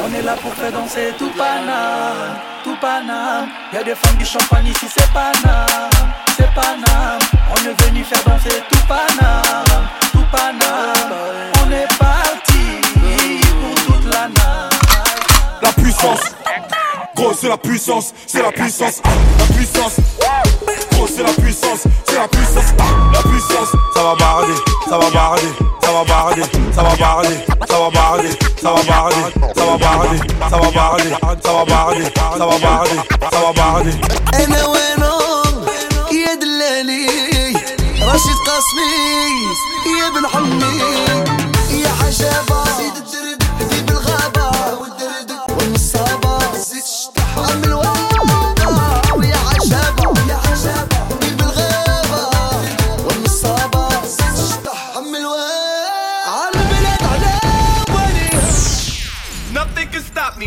On est là pour faire danser tout Paname, tout Paname. Y'a des femmes du champagne ici, c'est Paname, c'est Paname. On est venu faire danser tout Paname, tout Paname. On est parti pour toute la night. La puissance, gros c'est la puissance, c'est la puissance, la puissance. Gros c'est la puissance, c'est la puissance, la puissance. Ça va barder, ça va barder, ça va barder, ça va barder, ça va barder, ça va barder, ça va barder, ça va barder, ça va barder, ça va barder, ça va barder. أنا وينهم يا دلالي راشد قاسمي يا بن حمي يا حجابة زيد الدرب ذي بالغابة والدردك والنصابة زيد الشطح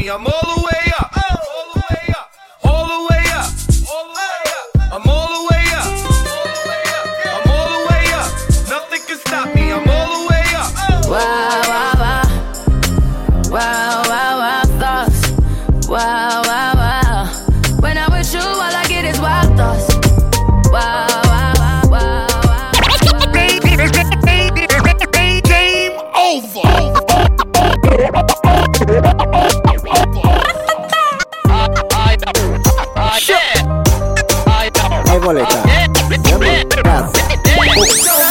minha maluca. Oh.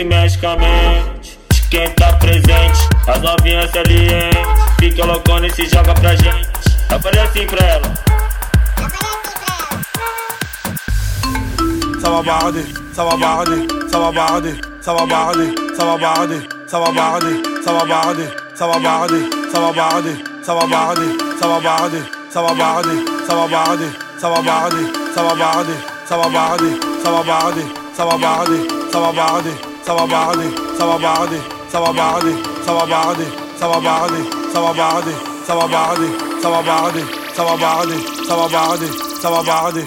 quimicamente. Quem tá presente, as novinhas salientes. Fica loucona e se joga pra gente. Eu falei assim pra ela. Salva barde, salva barde, salva barde, salva barde, salva barde, salva barde, salva barde, salva barde, salva barde, salva barde, salva barde, salva barde, salva barde, salva barde, salva salva salva salva salva ça va barder, ça va barder, ça va barder, ça va barder, ça va barder, ça va barder, ça va barder, ça va barder, ça va barder, ça va barder, ça va barder, ça va barder,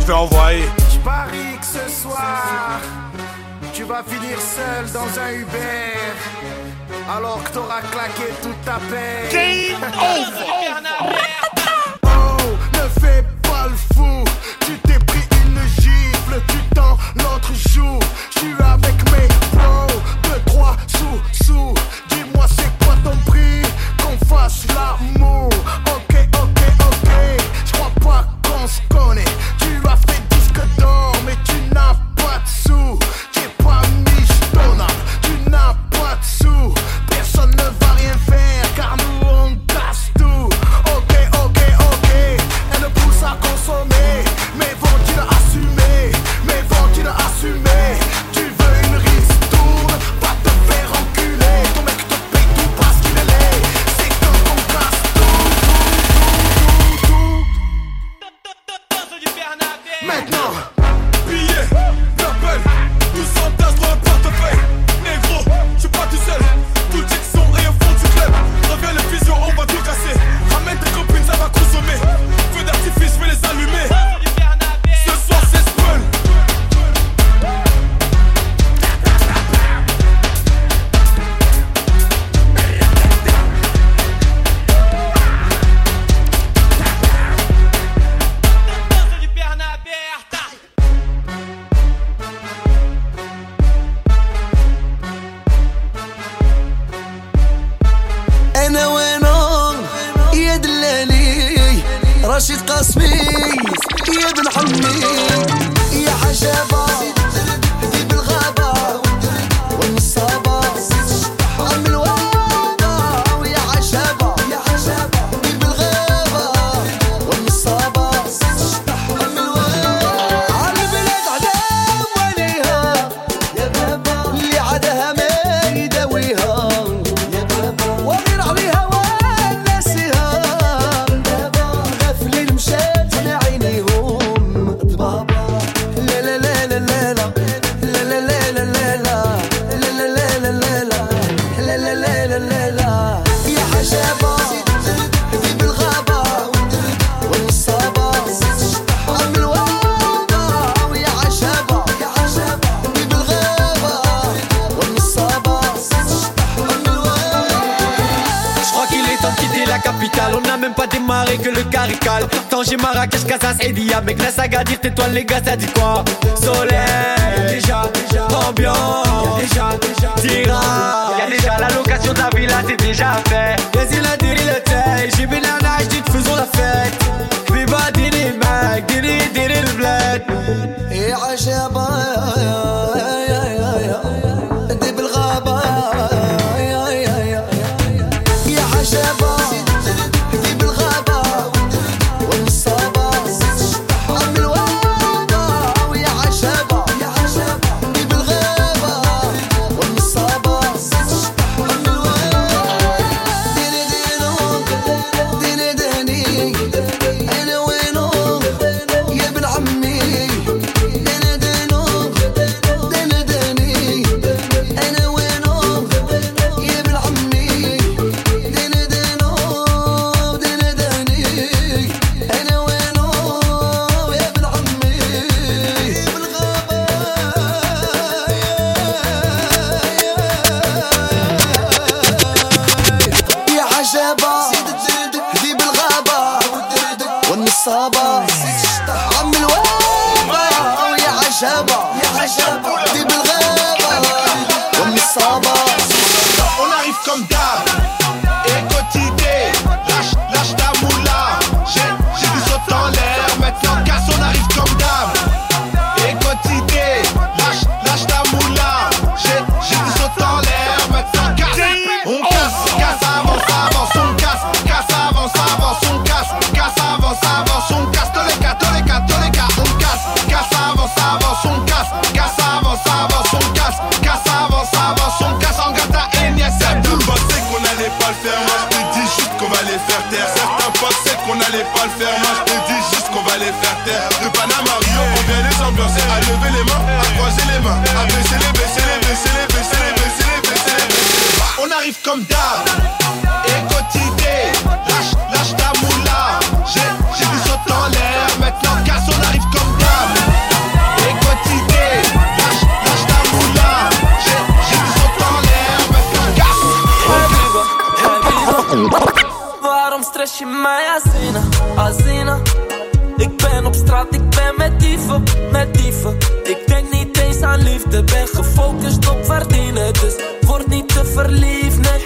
je vais envoyer. Je parie que ce soir, tu vas finir seul dans un Uber. Alors que t'auras claqué toute ta paix. Game over! même pas démarré que le carical. Tanger, Marrakech, Casas et Dia. Mec, la saga dire tais-toi, les gars, ça dit quoi? Soleil, déjà, déjà, ambiance, déjà, déjà, tira. Y'a déjà la location de la villa, c'est déjà fait. Vas-y, la délire, le. J'ai bien la nage, dites, faisons la fête. Viva Dini, mec, Dini, Dini, le bled. Et Acha, ya, ya, ya, ya. je mij Azina, Azina Ik ben op straat, ik ben met dieven, met dieven. Ik denk niet eens aan liefde, ben gefocust op verdienen. Dus word niet te verliefd, nee.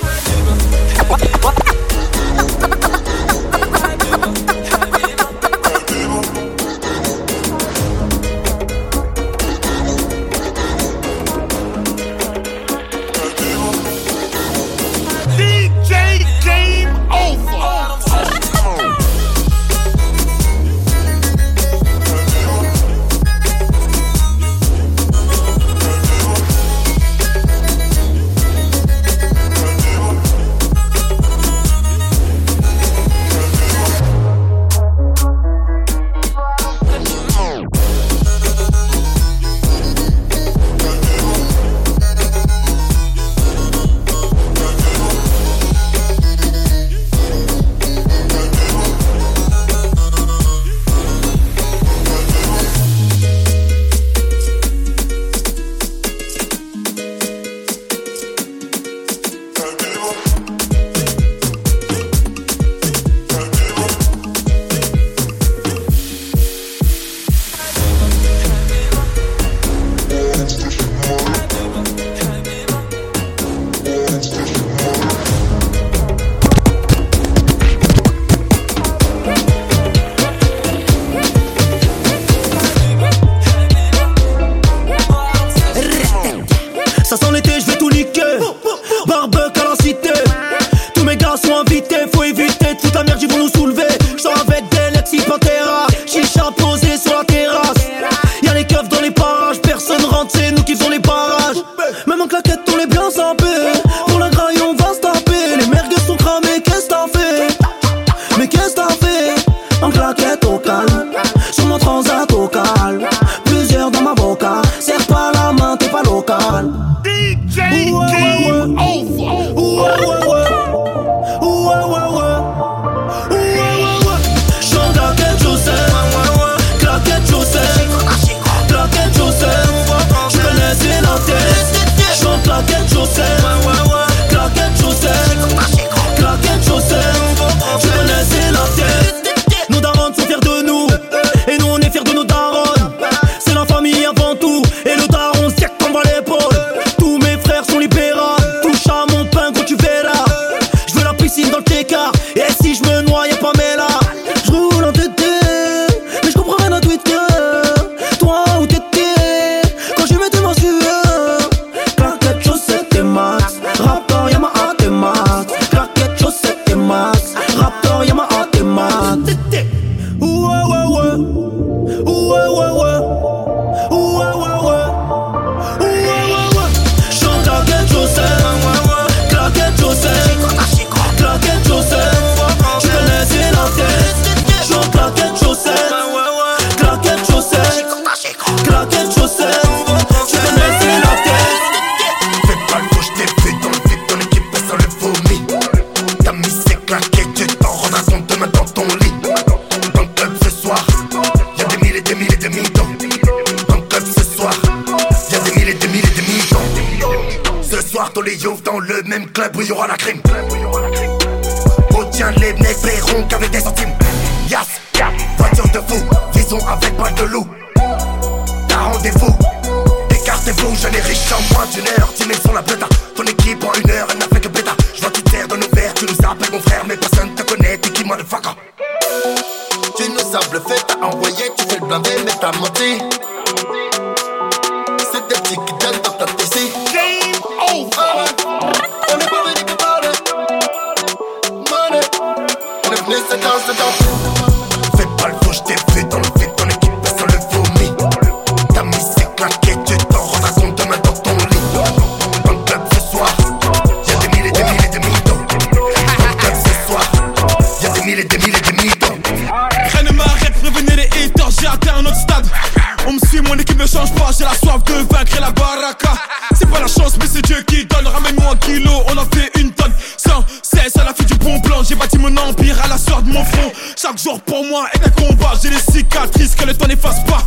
j'ai les cicatrices que le temps n'efface pas.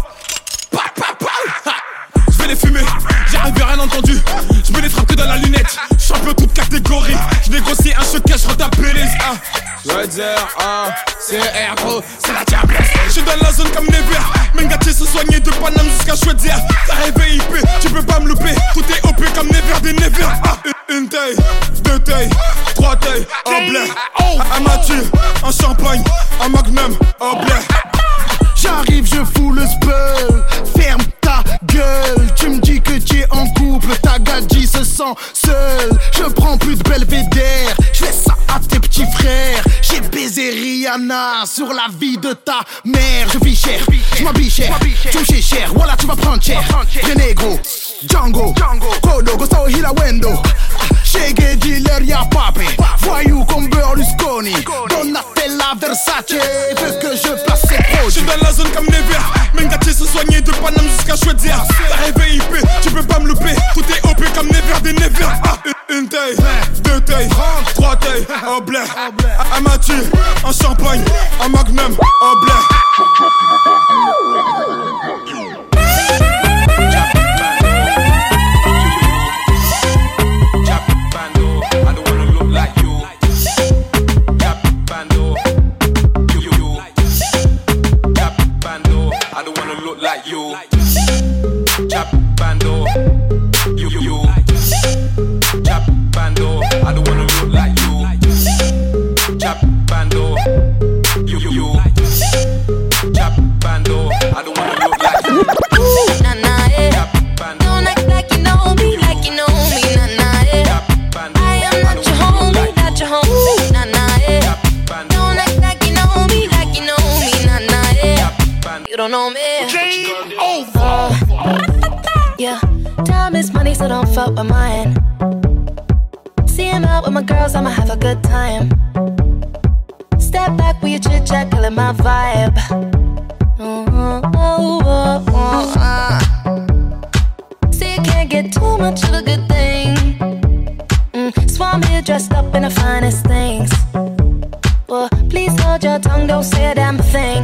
Je vais les fumer, j'arrive rien entendu. Je me les trappe que dans la lunette. Champion toute catégorie. Je négocie un choquet, je retape les A. Redzer, A, c'est R, c'est la diablesse. Je suis dans la zone comme Never. Mengati se soigner de Paname jusqu'à Schweitzer. T'as rêvé IP, tu peux pas me louper. Tout est OP comme Never des Never. Ah, une taille, deux tailles, trois tailles, un blé. Un mature, un champagne, un magnum, un blé. J'arrive, je fous le spell. Ferme ta gueule. Tu me dis que tu es en couple. Ta gadji se sent seule. Je prends plus de belvédère. Je laisse ça à tes petits frères. J'ai baisé Rihanna sur la vie de ta mère. Je vis cher, je m'habille cher. Tu me cher, voilà, tu vas prendre cher. Vrai négro, Django, Kodo, Gustavo Hilawendo. Shege dealer, y'a papé. Voyou comme Berlusconi. Donatella Versace. Veux que je place ses J'suis produits. dans la zone comme Never. Mengati se soigner de Paname jusqu'à choisir. T'as rêvé IP, tu peux pas me louper. Tout est OP comme Never des Never. Ah, une, taille, deux tailles, trois tailles, un blé. Un Mathieu, un champagne, un magnum, un blé. So don't fuck with mine. See him out with my girls, I'ma have a good time. Step back with your chit chat, killing my vibe. Mm, oh, oh, oh, uh. See, you can't get too much of a good thing. Mm, Swam here dressed up in the finest things. Well, please hold your tongue, don't say a damn thing.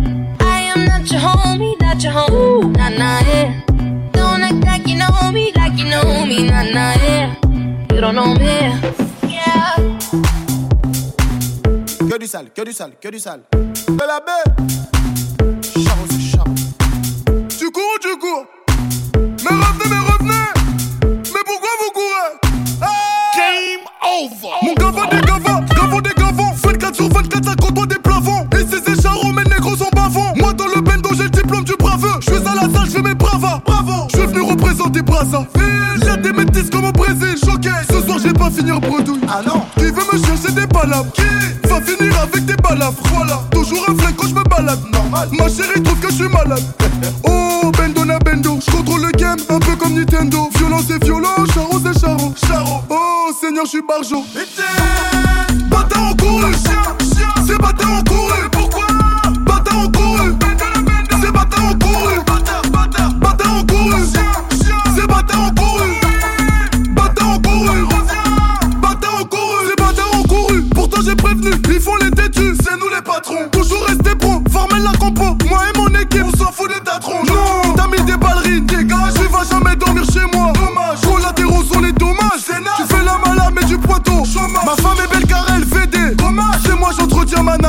I am not your homie, not your homie, Ooh, nah, nah, yeah. Don't act like you know me, like you know me, nah, nah, yeah. You don't know me, yeah. Que du sale, que du sale, que du sale. De la baie. Charo, c'est charo. Tu cours ou tu cours Mais revenez, mais revenez Mais pourquoi vous courez? Game over Mon gava des gavas, gavons des gavons 24 sur 24, ça côtoie des plafonds Ici c'est charo, mes négros sont bavons Moi dans le la salle, je fais mes bravas Bravo. Je suis venu représenter Brazza Y'a des métis comme au Brésil Choqué. Ce soir j'ai pas finir bredouille. Ah non. Qui veut me chercher des palabres Qui va finir avec des balafres Voilà Toujours un flingue quand je me balade. Normal. Ma chérie trouve que je suis malade. Oh bendo na bendo Je contrôle le game un peu comme Nintendo. Violence et violent Charo c'est charo. Charo. Oh Seigneur je suis barjo. Bâtard en couru C'est bâtard en couru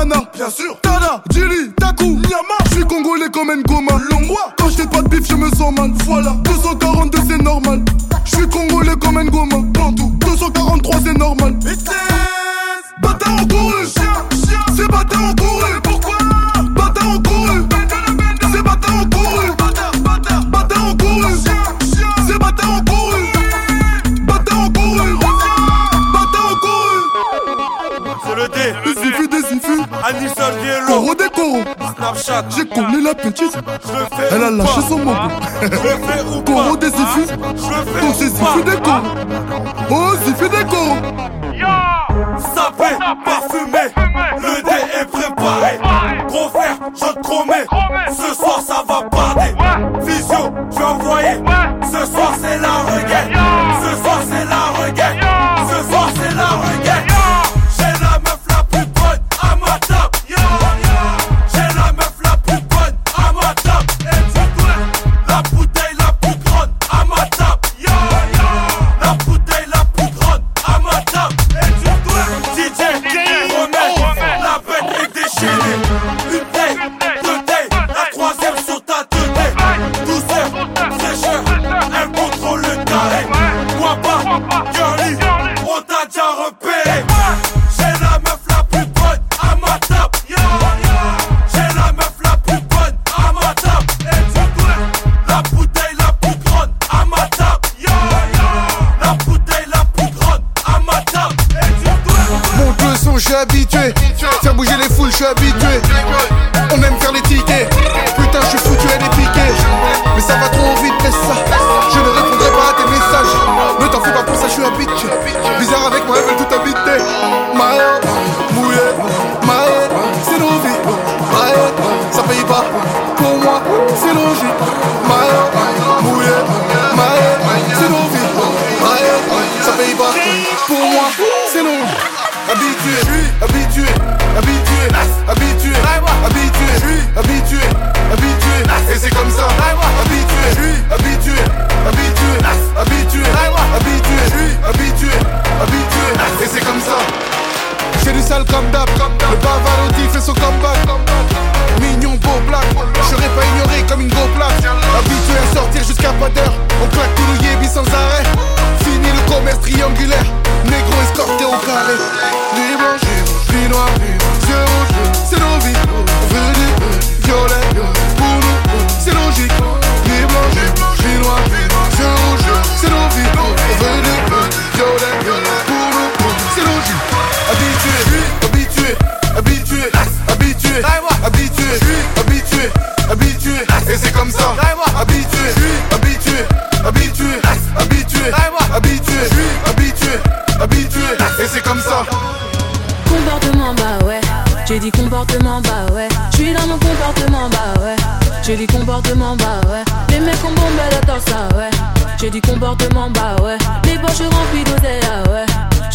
nana Bien sûr. Tada Djili Taku Nyama. Je suis congolais comme Ngoma Longwa Quand j'ai pas de bif je me sens mal. Voilà C'est le D. Des ifus, des ifus. Anissol Coro des coro. Snapchat. J'ai connu la petite. Je Elle a lâché son mot. Coro des ifus. Donc c'est ifus des coro. Oh, ifus des coro. Sapé, parfumé. Le dé est préparé. Gros frère, je te promets.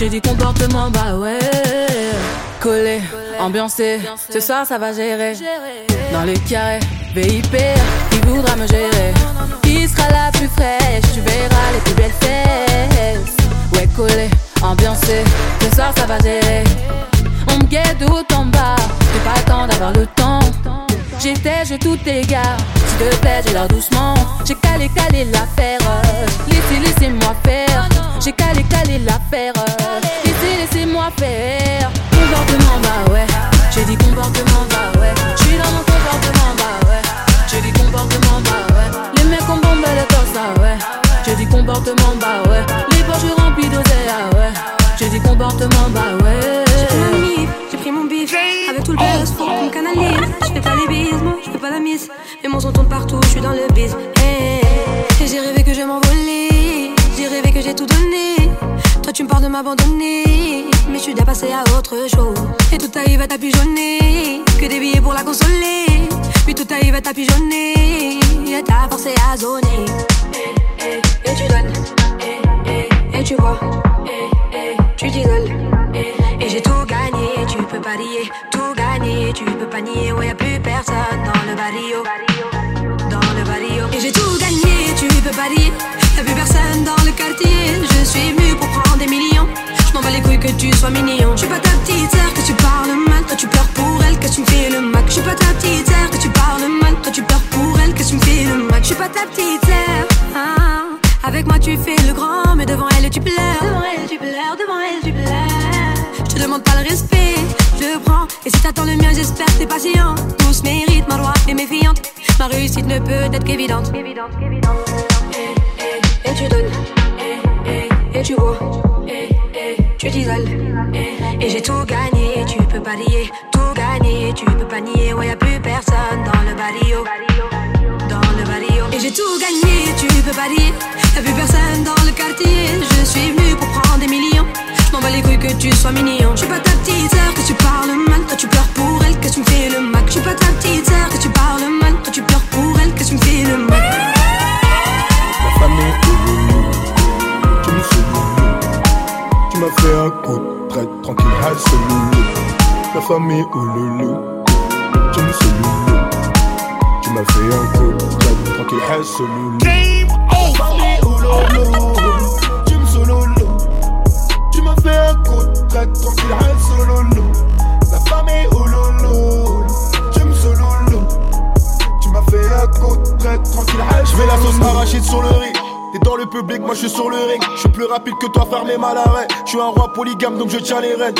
J'ai dit comportement bah ouais, collé, ambiancé, ce soir ça va gérer, dans les carrés, VIP, qui voudra me gérer, qui sera la plus fraîche, tu verras les plus belles fesses, ouais collé, ambiancé, ce soir ça va gérer. On me guette tout en bas, j'ai pas le temps d'avoir le temps. J'étais, je tout égare, s'il te plaît, j'ai l'air doucement. J'ai calé, calé l'affaire, laissez, laissez-moi faire. J'ai calé, calé l'affaire, laissez, laissez-moi faire. Comportement, bah ouais, j'ai dit comportement, bah ouais. J'suis dans mon comportement, bah ouais. J'ai dit comportement, bah ouais. Les mecs ont bombé le torse, ah ouais. J'ai dit comportement, bah ouais. Les poches remplies d'oseille, ah ouais. J'ai dit comportement, bah ouais. J'ai pris ma mif, j'ai pris mon bif Je fais pas les bises, moi je fais pas la mise. Mais mon son tourne partout, je suis dans le biz hey. Et j'ai rêvé que je m'envolais J'ai rêvé que j'ai tout donné. Toi tu me parles de m'abandonner. Mais je suis déjà passé à autre chose. Et tout arrive à tapigeonner Que des billets pour la consoler. Puis tout arrive à tapigeonner Et t'as forcé à zoner. Et, tu donnes. Et, tu vois. Tu t'isoles et j'ai tout gagné, tu peux pas nier Tout gagné, tu peux pas nier. Ouais y'a plus personne dans le barrio. Dans le barrio. Et j'ai tout gagné, tu peux pas nier Y'a plus personne dans le quartier. Je suis venu pour prendre des millions. Je m'en bats les couilles que tu sois mignon. Je suis pas ta petite sœur que tu parles mal. Toi tu pleures pour elle que tu me fais le mac Je suis pas ta petite sœur que tu parles mal. Toi tu pleures pour elle que tu me fais le mac Je suis pas ta petite sœur. Ah. Avec moi tu fais le grand Mais devant elle tu pleures. Devant elle tu pleures, devant elle tu pleures demande pas le respect, je prends Et si t'attends le mien j'espère que t'es patient. Tous méritent ma loi et méfiante. Ma réussite ne peut être qu'évidente. Et, et, tu donnes. Et, tu vois. Tu t'isoles et, et j'ai tout gagné, tu peux pas nier Tout gagné, tu peux pas nier. Ouais y'a plus personne dans le barrio. Dans le barrio. Et j'ai tout gagné, tu peux pas dire Y'a plus personne dans le quartier. Je suis venu pour prendre des millions m'en bats les couilles que tu sois mignon Je suis pas ta petite sœur que tu parles mal Toi tu pleures pour elle que tu me fais le mac Je suis pas ta petite sœur que tu parles mal Toi tu pleures pour elle que tu me fais le mac La famille Ouloulou, tu me loulou. Tu m'as fait un coup de traite tranquille, hasse loulou. La famille Ouloulou, tu me loulou. Tu m'as fait un coup de traite tranquille, hasse loulou. Je mets la sauce arachide sur le riz. T'es dans le public, moi je suis sur le ring. Je suis plus rapide que toi, fermé mal arrêt. Je suis un roi polygame donc je tiens les rênes.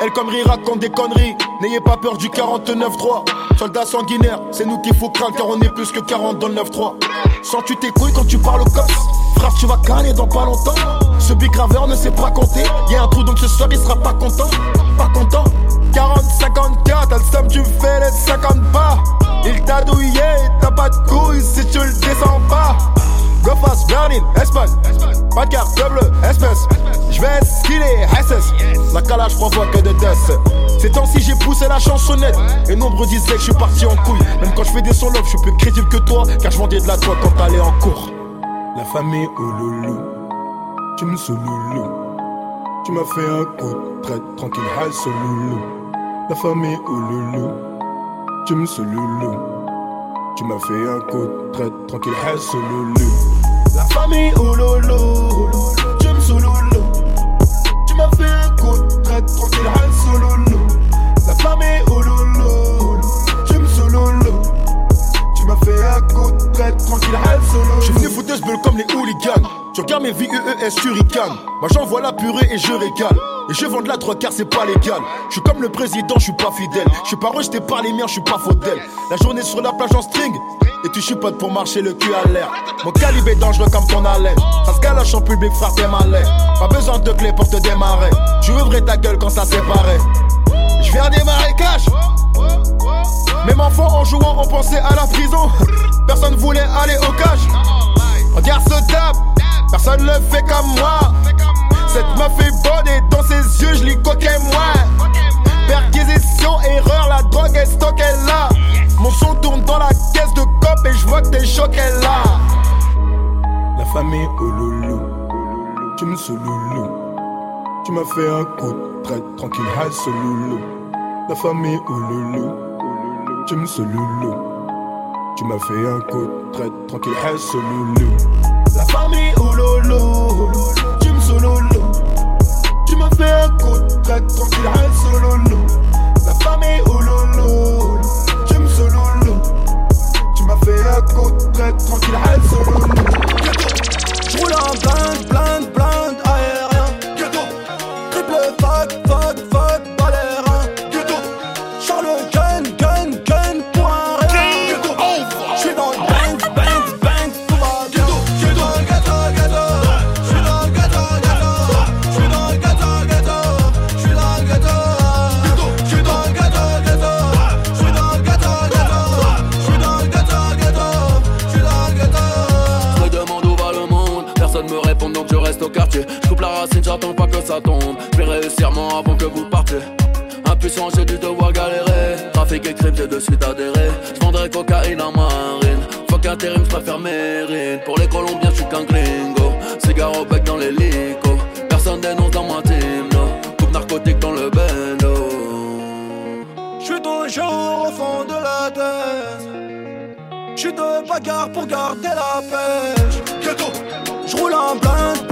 Elle comme rire raconte des conneries. N'ayez pas peur du 49-3. Soldat sanguinaire, c'est nous qu'il faut craindre car on est plus que 40 dans le 9-3. Sens-tu tes couilles quand tu parles au cops Frère, tu vas canner dans pas longtemps. Ce bigraveur ne sait pas compter. Y'a un trou donc ce soir il sera pas content. Pas content. 40, 54, t'as le somme, tu fais les 50 pas. Il t'a douillé, t'as pas de couilles si tu le descends pas. Go fast, Berlin, Espagne. Pas de carte bleue, espèce. J'vais skiller, SS. La calage provoque que de death. Ces temps-ci, j'ai poussé la chansonnette. Et nombreux disaient que je suis parti en couille. Même quand je fais des solos, je suis plus crédible que toi. Car je vendais de la drogue quand t'allais en cours. La famille au loulou, tu me sous loulou. Tu m'as fait un coup de traite tranquille, hal sur loulou. La famille au loulou, tu me loulou. Tu m'as fait un coup traite tranquille, loulou. La famille au loulou, traite tranquille, sur loulou. Je suis venu foutre bulle comme les hooligans. Tu regardes mes VEES, tu ricanes. Moi j'envoie la purée et je régale. Et je vends de la drogue car c'est pas légal. Je suis comme le président, je suis pas fidèle. Je suis pas rejeté par les miens, je suis pas faudel. La journée sur la plage en string. Et tu chipotes pour marcher le cul à l'air. Mon calibre est dangereux comme ton haleine. Ça se galoche en public, frère, t'es malin. Pas besoin de clés pour te démarrer. Tu ouvrais ta gueule quand ça barré. Je viens des marécages. Même enfant en jouant, on pensait à la prison. Personne voulait aller au cage. Regarde ce tape, personne le fait comme moi. Cette meuf est bonne et dans ses yeux, je lis coquet moi. Perquisition, erreur, la drogue est stockée là. Mon son tourne dans la caisse de cop et je vois que t'es choqué là. La famille au loulou, tu me sous loulou. Tu m'as fait un coup de traite tranquille, sur loulou. La famille au loulou, tu me loulou. Tu m'as fait un coup de traite tranquille, sur loulou. La famille au loulou, tu me loulou. Tu m'as fait un coup de traite tranquille, sur loulou. La famille au loulou, tu me loulou. Tu m'as fait un coup de traite tranquille, sur loulou. J'roule en blinde, blinde, blinde, Je coupe la racine, j'attends pas que ça tombe. Je réussir moi avant que vous partiez. Impuissant, j'ai dû devoir galérer. Trafic et crime, j'ai de suite adhéré. Je vendrai cocaïne en marine. Fuck intérim, je préfère mérine. Pour les Colombiens, je suis qu'un gringo. Cigare au bec dans l'hélico. Personne dénonce dans ma team, no. Coupe narcotique dans le bendo. J'suis toujours au fond de la tête. J'suis de bagarre pour garder la pêche. J'roule en blinde, blinde, blinde,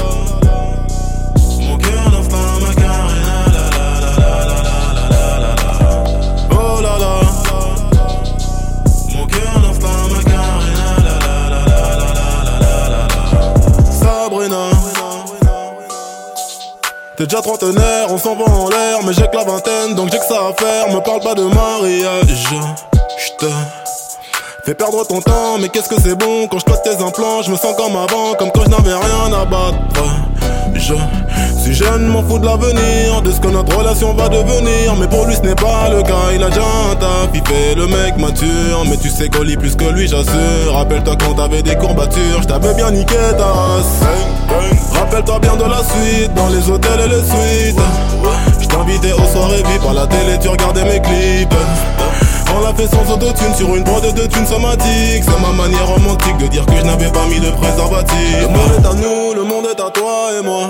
T'es déjà trentenaire, on s'en va en l'air, mais j'ai que la vingtaine, donc j'ai que ça à faire. Me parle pas de mariage, j'te fais perdre ton temps, mais qu'est-ce que c'est bon? Quand je pose tes implants. Je me sens comme avant, comme quand je n'avais rien à battre. Je suis jeune, m'en fous de l'avenir, de ce que notre relation va devenir. Mais pour lui, ce n'est pas le cas, il a déjà un taf. fait le mec mature Mais tu sais qu'on lit plus que lui j'assure Rappelle-toi quand t'avais des courbatures J't'avais bien niqué ta race Rappelle-toi bien de la suite Dans les hôtels et les suites. J't'invitais aux soirées VIP À la télé tu regardais mes clips. On l'a fait sans autotune sur une prod de thunes somatique C'est ma manière romantique de dire que je n'avais pas mis de préservatif. Le monde est à nous, le monde est à toi et moi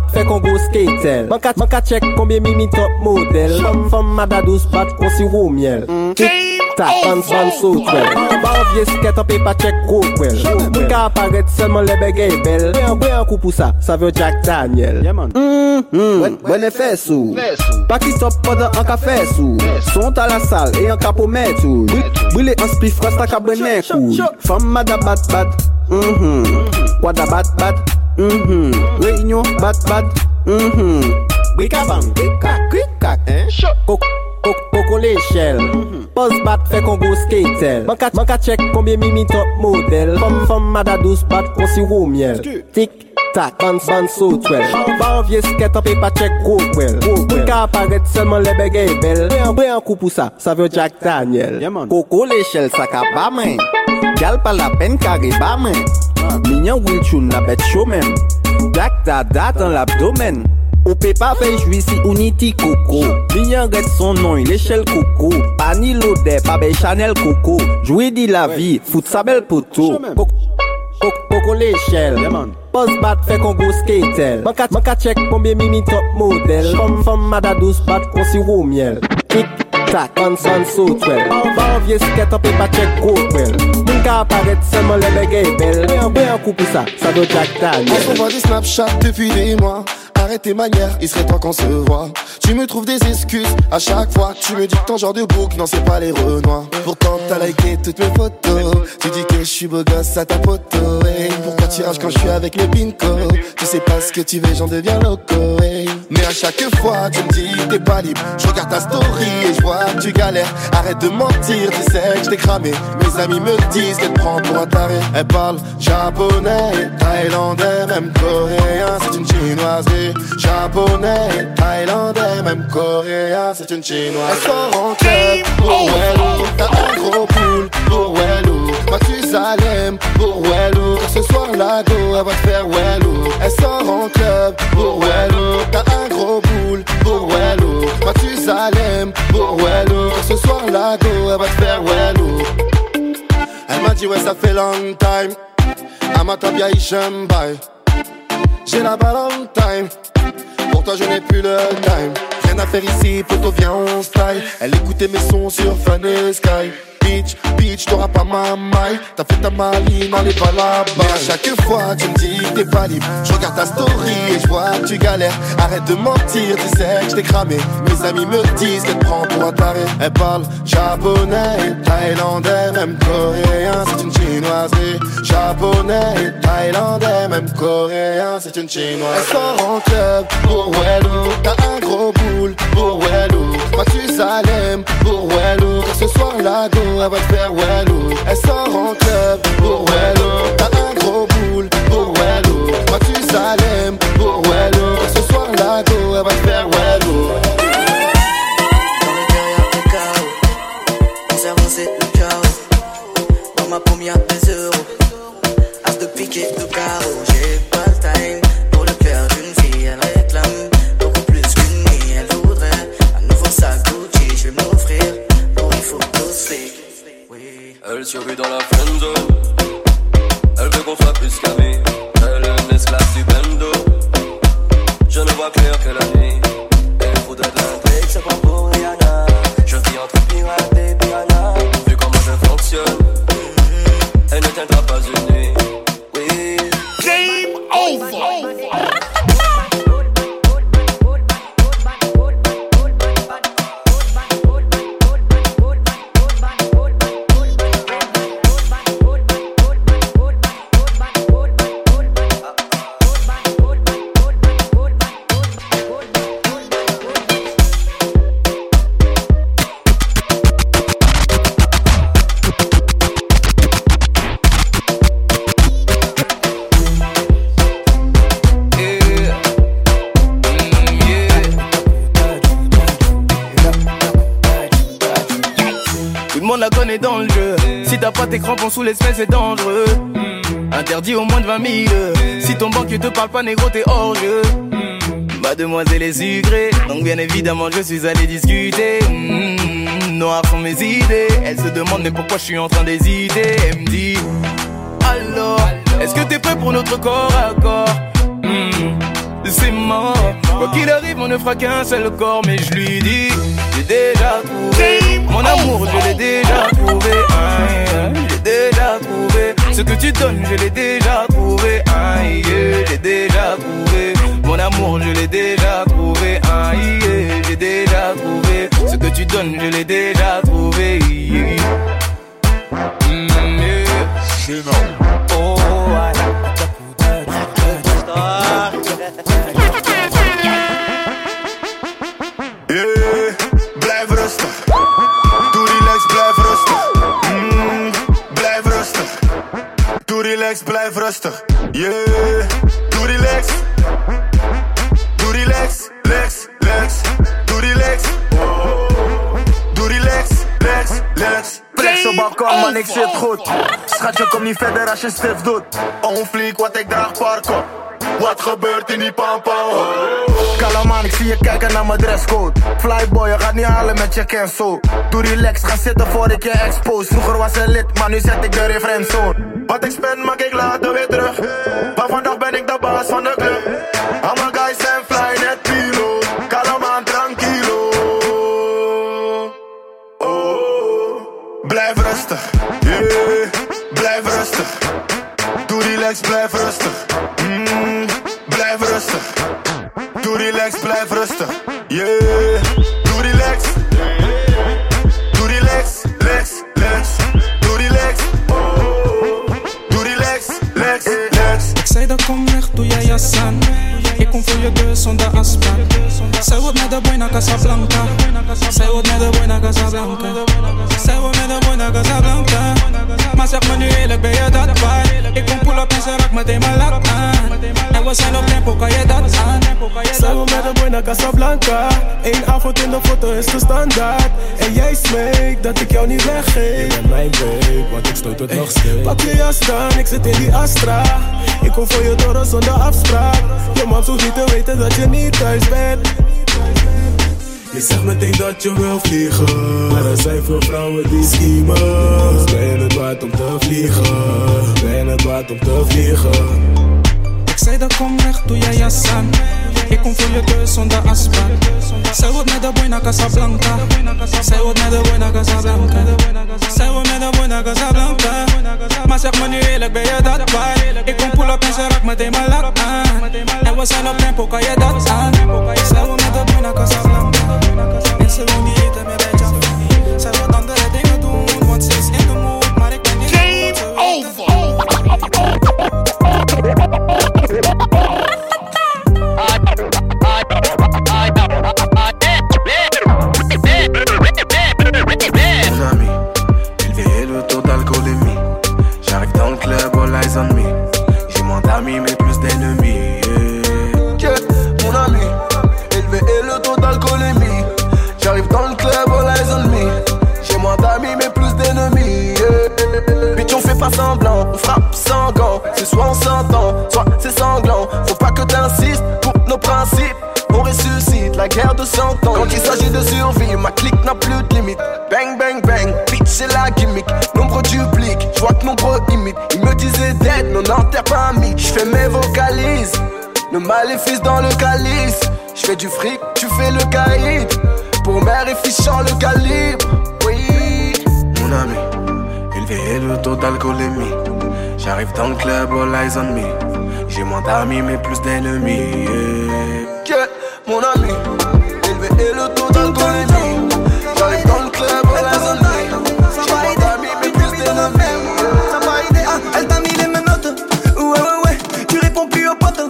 bat fe kongo skatel Man ka, man ka chek konbyen mimi top model. Fom fom madadouz bat kon si wou miel. Tik tak, pan swan sou twel Ba ou vye sket an pe pa chek kou kwel Moun ka aparet selman lebe gey e bel. Mwen an kwe an kou pou sa, sa vyo Jack Daniel. Mwen mm, mm. e fes ou Paki top podan an ka fes ou Son ta la sal e an ka pou met ou Bwile an spif kwa sta ka brenen kou. Fom madabat bat Wadabat bat. Mm-hmm. Mm-hmm. Réunion, bat, bat. Mm-hmm. Brikabang, brikak, brikak. Hein? Choc. Coco, coco l'échelle. Mm-hmm. Pose bat, fait Congo skatel. Manka, manka check combien mimi top modèle. Femme, femme, madadouce, bat, on sirop miel. Tic, Tak, ban ban sou twel Ban vie sket an pe pa chek gro kwel Mwen ka aparet selman lebe gey bel Bre an kou pou sa, sa vyo Jack Daniel Koko le chel sa ka ba men Gal pa la pen kare ba men Minyan wil choun na bet show men. Dak ta dat an l'abdomen Ou pe pa fe jwi si uniti koko. Minyan ret son non l'echel koko. Pa ni lode, pa be chanel koko. Jwi di la vi, fout sa bel poto. Koko l'echel. Poz bat fe kon go skatel Maka chek konbyen mimi top model. Fom fom mada dos bat kon si ro miel Kik tak, ansan sot wel Anvan vye siket api pa chek kout wel Moun ka aparet seman le begey bel Mwen an koupi sa, sa do jak tal Anvan di snapchat depi dey mwa Arrête tes manières, il serait temps qu'on se voit. Tu me trouves des excuses à chaque fois. Tu me dis que ton genre de bouc, non, c'est pas les renois. Pourtant, t'as liké toutes mes photos. Tu dis que je suis beau gosse à ta photo. hey. Pourquoi tu rages quand je suis avec mes pinko? Tu sais pas ce que tu veux, j'en deviens loco. hey. Mais à chaque fois, tu me dis t'es pas libre. Je regarde ta story et je vois que tu galères. Arrête de mentir, tu sais que je t'ai cramé. Mes amis me disent qu'elle prend pour un taré. Elle parle japonais, thaïlandais, même coréen. C'est une chinoiserie. Japonais, thaïlandais, même coréen. C'est une chinoise. Elle sort en club pour Wellou. T'as un gros pool pour Wellou. Mathusalem pour Wellou. Ce soir, la go, elle va te faire Wellou. Elle sort en club pour Wellou. T'as un gros pool pour Wellou. Mathusalem pour Wellou. Ce soir, la go, elle va te faire Wellou. Elle m'a dit, ouais, ça fait long time. Amatabia Ishembai. J'ai la balle on time. Pour toi, je n'ai plus le time. Rien à faire ici, poto, viens, on style. Elle écoutait mes sons sur et Sky. Bitch, bitch, t'auras pas ma maille. T'as fait ta maline, allez pas là-bas. À chaque fois, tu me dis que t'es pas libre. Je regarde ta story et je vois que tu galères. Arrête de mentir, tu sais que je t'ai cramé. Mes amis me disent qu'elle prend pour un taré. Elle parle japonais, thaïlandais, même coréen, c'est une chinoiserie. Japonais, thaïlandais, même coréen, c'est une chinoiserie. Elle sort en club pour Wello. T'as un gros boule pour Wello. Moi tu Salem pour Wello. Car ce soir la go, elle va te faire Wello. Elle sort en club pour Wello. T'as un gros boule pour Wello. Moi tu Salem survit dans la Elle veut qu'on soit plus qu'amis. Elle est une esclave du bendo. Je ne vois clair que la nuit. Elle voudrait un break, c'est pas pour Rihanna. Je vis entre pirates et piranha. Vu comment je fonctionne Pas tes crampons sous l'espèce, c'est dangereux. Interdit au moins de 20 000. Si ton banquier te parle pas, négro, t'es hors jeu. Mademoiselle est sucrée, donc bien évidemment, je suis allé discuter. Mm, noires sont mes idées. Elle se demande, mais pourquoi je suis en train d'hésiter? Elle me dit, alors, est-ce que t'es prêt pour notre corps à corps? C'est mort. Quoi qu'il arrive, on ne fera qu'un seul corps, mais je lui dis, j'ai déjà trouvé mon amour, je l'ai déjà trouvé. J'ai déjà trouvé ce que tu donnes, je l'ai déjà trouvé. Aïe, j'ai déjà trouvé mon amour, je l'ai déjà trouvé. Aïe, j'ai déjà trouvé ce que tu donnes, je l'ai déjà trouvé. Mm, yeah. Oh, Yeah, Doe relax, blijf rustig. Yeah, doe relax. Doe relax, lex, lex. Balkon, man, ik zit goed. Schatje, kom niet verder als je stift doet. On fleek wat ik draag, parko. Wat gebeurt in die pampa? Kalm man, ik zie je kijken naar mijn dresscode. Flyboy, je gaat niet halen met je cancel. Doe relax, ga zitten voor ik je expose. Vroeger was ze lid, maar nu zet ik de referentie Wat ik spend, maak ik later weer terug. Maar vandaag ben ik de baas van de club. Relax, blijf rustig. Mm, blijf rustig. Doe relax, blijf rustig. Yeah, doe relax. Doe relax, lex, lex. Doe relax. Doe relax, lex, lex. Ik zei dat kom weg, doe jij jas aan. Ik kom voor je deur zonder afspraak. Zij wordt met de boy naar Casablanca. Zij wordt met de boy naar Casablanca. Zij wordt met de boy naar Casablanca. Maar zeg me nu eerlijk, ben je dat waard? Ik kom pull up en ze raakt meteen mijn lak aan. En we zijn op tempo, kan je dat aan? Zijn we met een boy naar Casablanca Eén avond in de foto is de standaard En jij smeekt dat ik jou niet weggeef Je bent mijn babe, want ik stoot het nog steeds Pak je jas dan, ik zit in die Astra Ik kom voor je door zonder afspraak Je man hoeft niet te weten dat je niet thuis bent. Je zegt meteen dat je wil vliegen. Maar er zijn veel vrouwen die schiemen Ben je het waard om te vliegen. Ben het waard om te vliegen. Ik zei dat kom weg, doe jij jas. Ik kom voor je deur zonder afspraak. Zij wordt met de boy naar Casablanca. Zij wordt met de boy Casablanca. Zij wordt met de boy naar Casablanca. Maar zeg me nu eerlijk, ben je dat waar? Ik kom pull up en ze raakt meteen mijn lak aan. En we zijn op tempo, kan je dat aan? Zij wordt met de boy naar Casablanca. En ze wil niet eten soit on s'entend, soit c'est sanglant. Faut pas que t'insistes pour nos principes. On ressuscite la guerre de 100 ans. Quand il s'agit de survie, ma clique n'a plus de limite. Bang, bang, bang, bitch, c'est la gimmick. Nombre duplique, je vois que nombre imite. Ils me disaient d'être, non n'enterre pas un mythe. Je fais mes vocalises, le maléfice dans le calice. Je fais du fric, tu fais le caïd. Pour mère et fichant le calibre, oui. Mon ami, élevé le taux d'alcoolémie. J'arrive dans le club, all eyes on me. J'ai moins d'amis, mais plus d'ennemis. Yeah. Mon ami, élevé et le taux d'alcoolémie. J'arrive dans le club, all eyes on me. J'ai moins d'amis, mais plus d'ennemis. Ah, elle t'a mis les mêmes notes. Ouais, ouais, ouais, tu réponds plus aux potes.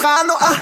gaat.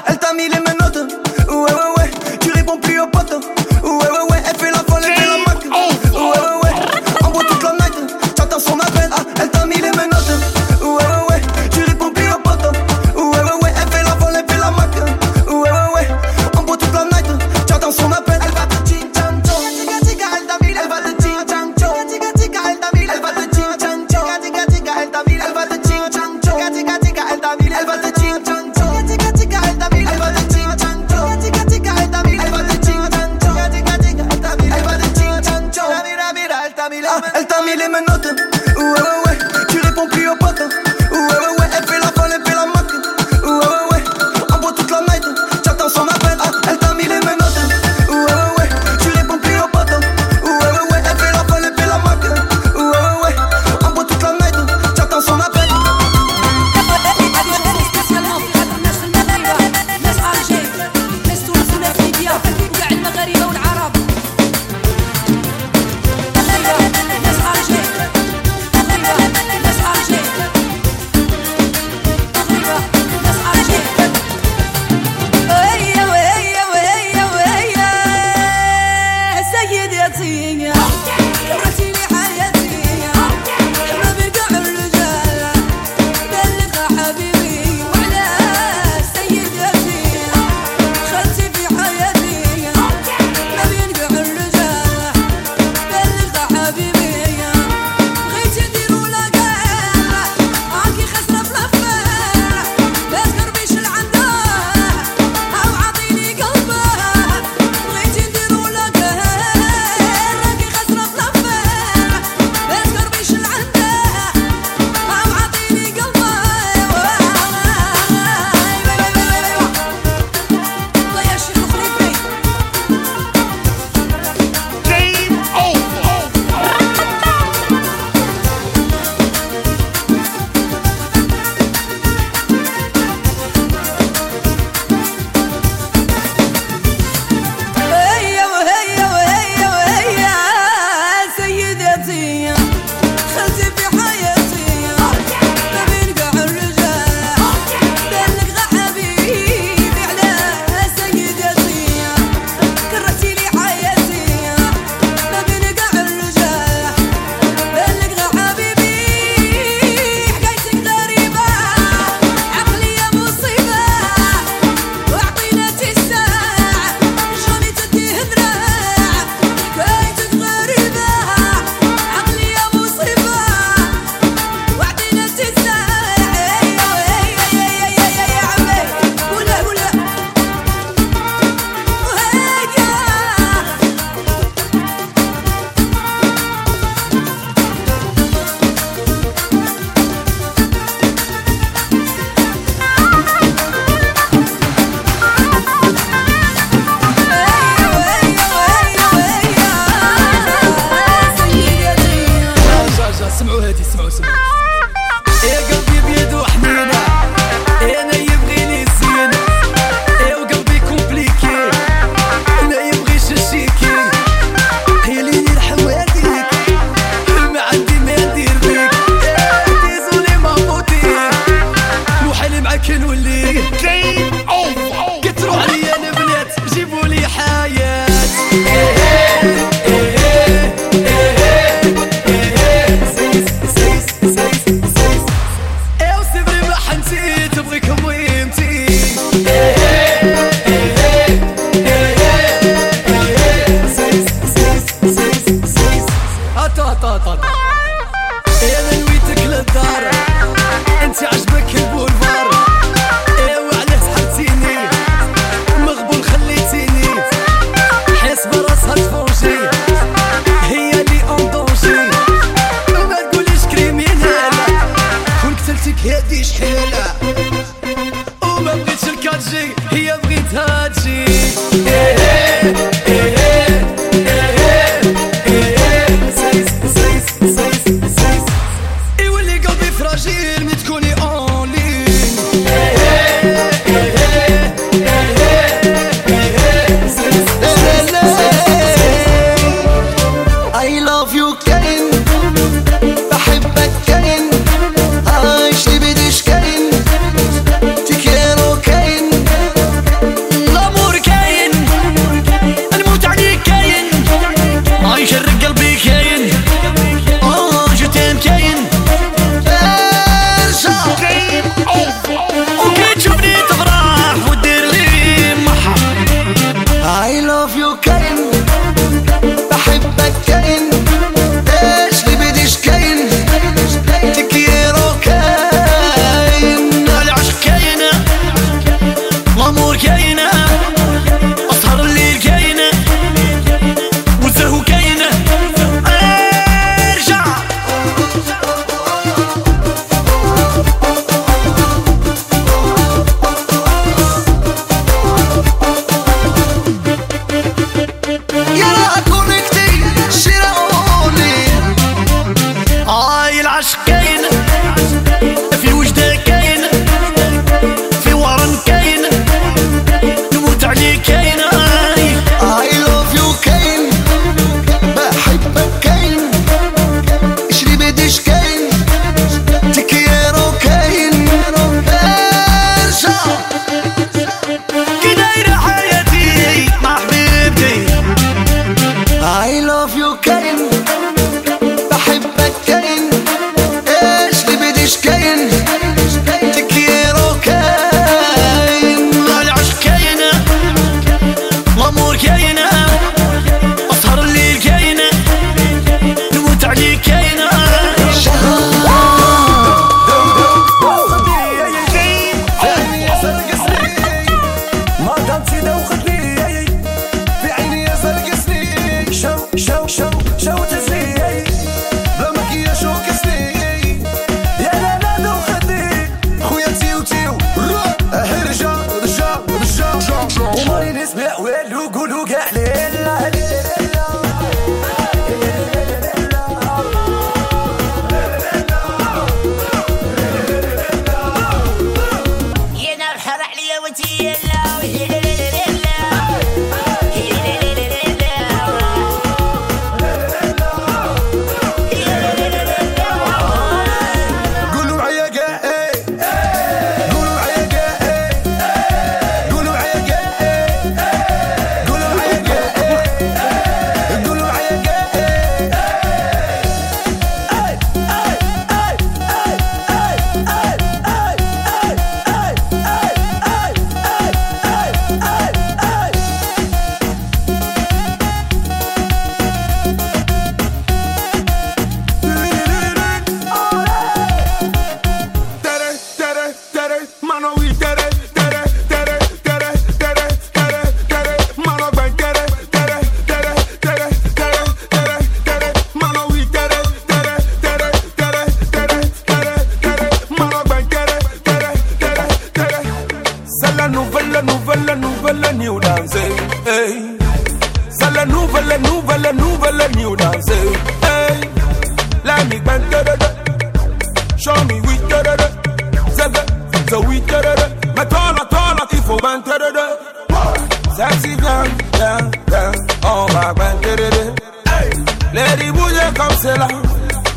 down, down, down. On va ben, dédédé. Hey. Lady bouillez comme c'est là.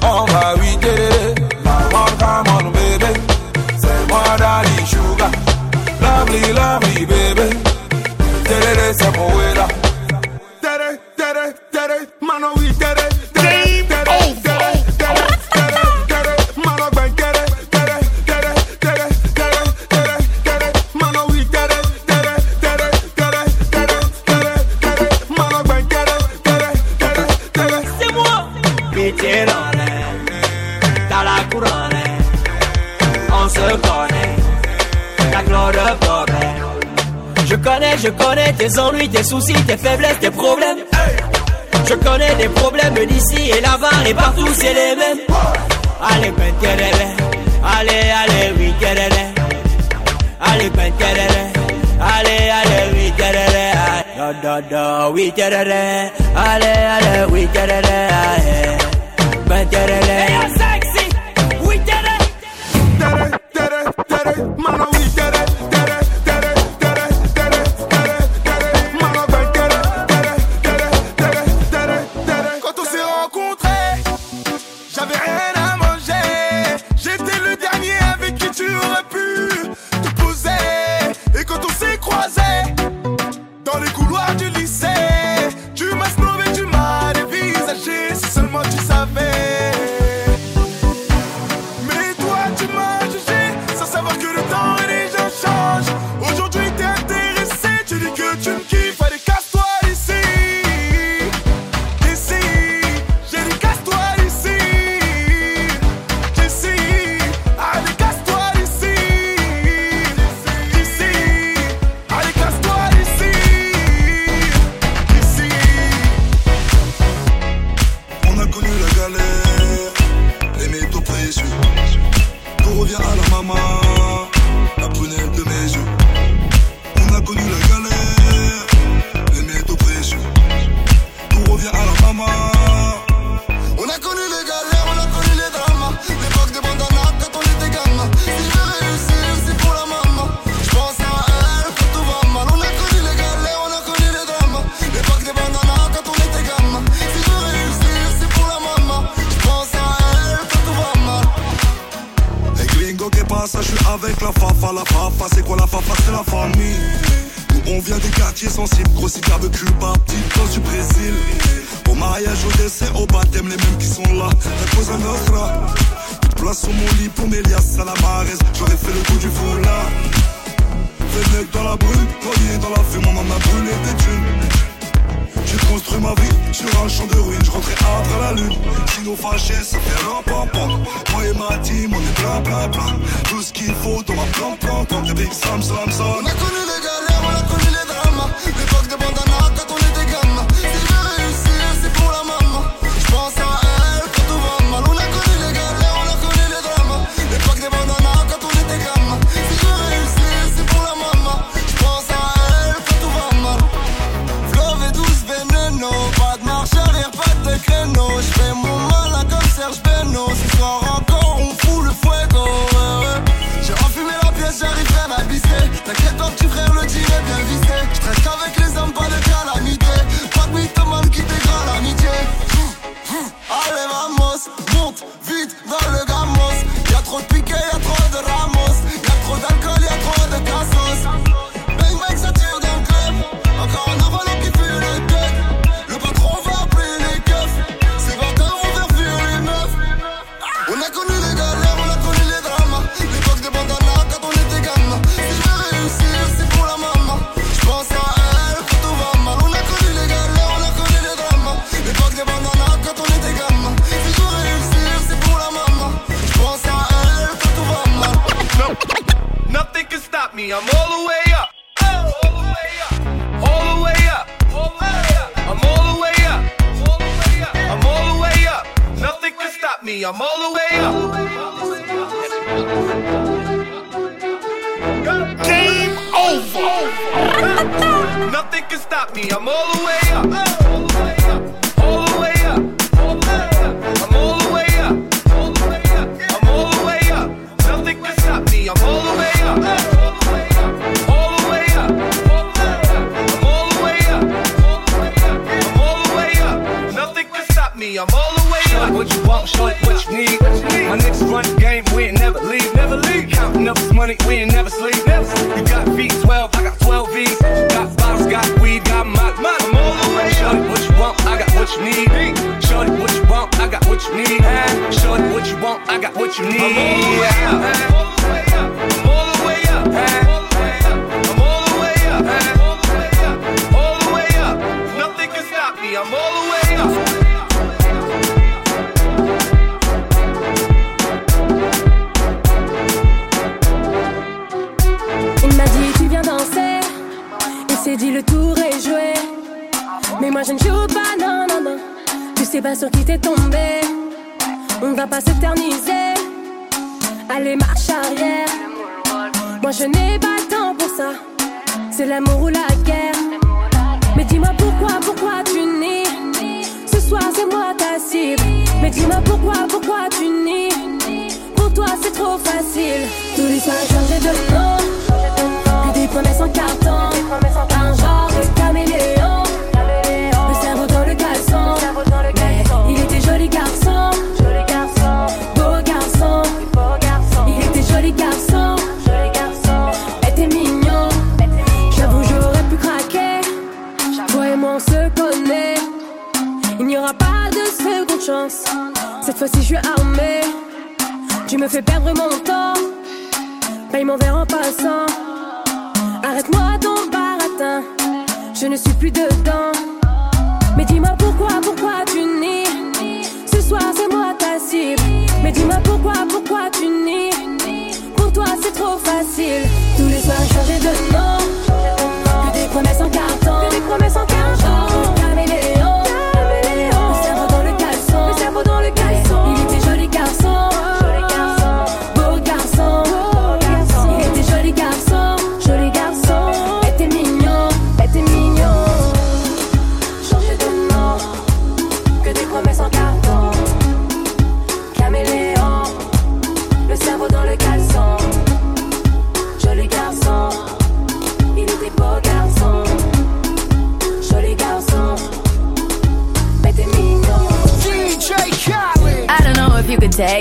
On va oui, dédédé. Maman, come on, baby. Say, my Dali Sugar. Lovely, lovely, baby. Dédédé, c'est pour là. Dédé, dédé, dédé. Mano, oui, dédé. tes ennuis, tes soucis, tes faiblesses, tes problèmes. Je connais des problèmes d'ici et là-bas, et partout c'est les mêmes. Allez, ben pentelele, allez, allez, oui, kelele. Allez, ben pentelele, allez, allez, oui, kelele. Da, oh, da, da, oui, kelele. Allez, allez, oui, kelele. Pentelele. avec la fafa, la fafa, c'est quoi la fafa, c'est la famille. Nous on vient des quartiers sensibles, grossi carbe Cuba, petite danse du Brésil. Au mariage, au décès, au baptême, les mêmes qui sont là, la cause nostra. Place sur mon lit pour Mélias à la j'aurais fait le coup du foulard. Des mecs dans la brume, noyés dans la fume, on en a brûlé des dunes. J'ai construit ma vie sur un champ de ruines, je rentrais après la lune. Sinon fâché, ça fait un. Moi et ma team, on est plein plein plein. Tout ce qu'il faut dans ma plan plan plan. Des big Sam Samson. On a connu les galères, on a connu les drames. L'époque des bandes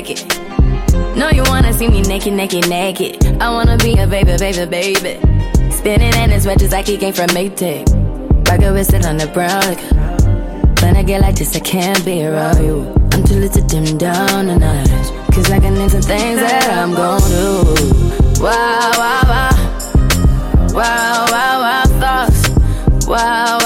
it. No, you wanna see me naked, naked, naked. I wanna be a baby, baby, baby. Spinning in his just like he came from Maytag. Rocket with it on the brown. Like, when I get like this, I can't be around you. I'm too little to dim down the night. Cause I can name some things that I'm gon' do. Wow, wow, wow. Wow, wow, wow, thoughts. Wow, wow.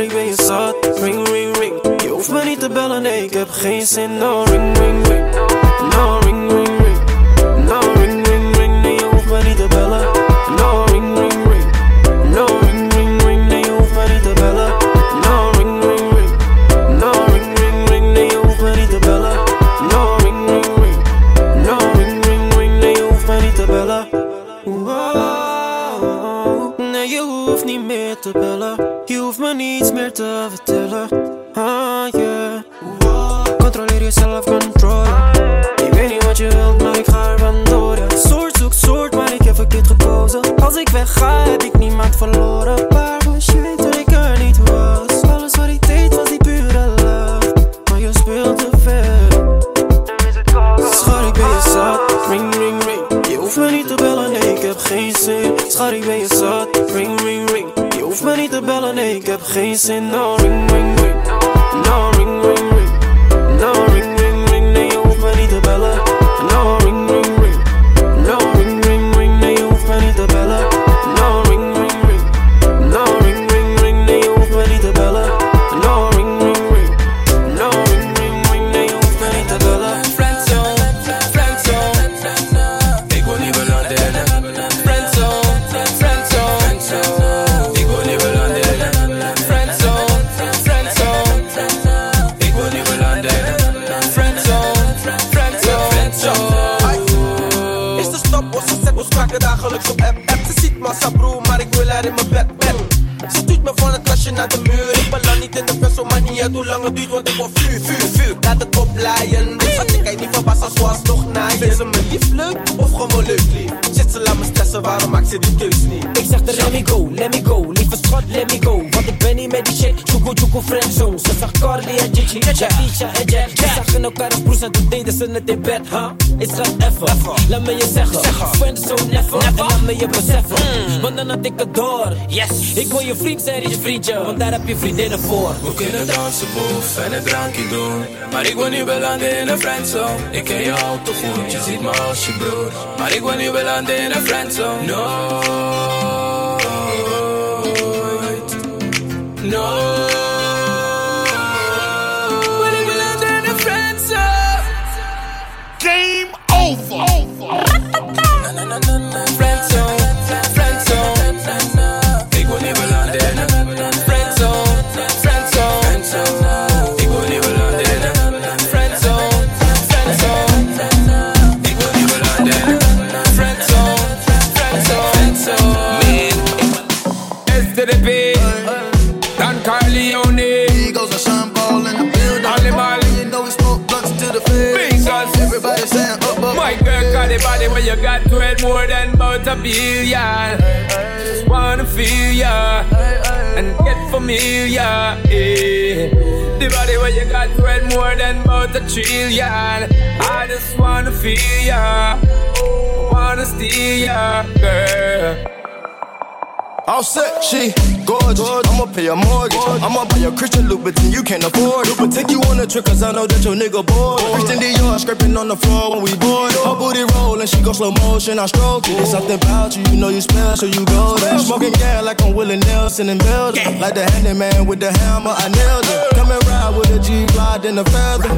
Ik ben je zat. Ring, ring, ring. Je hoeft me niet te bellen, nee, ik heb geen zin. No, ring, ring, ring. No, ring, ring, Ik weet niet wat je wilt, maar ik ga er. Ja. Soort zoekt soort, maar ik heb verkeerd gekozen. Als ik wegga, heb ik niemand verloren. Waar was jij toen ik er niet was? Alles wat ik deed was die pure love. Maar je speelt te ver. Schat, ik ben je zat. Ring, ring, ring. Je hoeft me niet te bellen, nee, ik heb geen zin. Schat, ik ben je zat. Ring, ring, ring. Je hoeft me niet te bellen, nee, ik heb geen zin. No, ring, ring, ring. Broers en toen deden ze het in bed, huh? Ik schat even, laat me je zeggen Friendzone never, en laat me je beseffen Want dan had ik het door. Yes. Ik wil je vriend zijn, je vriendje Want daar heb je vriendinnen voor. We kunnen dansen, boef en een drankje doen. Maar ik wil niet belanden in een friendzone. Ik ken je al te goed, je ziet me als je broer. Maar ik wil niet belanden in een friendzone. Nooit. Nooit billion. Just wanna feel ya and get familiar. Yeah. The body where you got it more than about a trillion. I just wanna feel ya, wanna steal ya, girl. All set, she gorgeous. I'ma pay a mortgage. I'ma buy a Christian Louboutin, you can't afford it. But take you on a trip, cause I know that your nigga bored. Christian Dior scraping on the floor when we board. Her booty rollin', she go slow motion, I stroke it. It's something about you, you know you special, so you go there. Smoking gas like I'm Willie Nelson in Belgium. Like the handyman with the hammer, I nailed it. Come and ride with a G glide and a feather.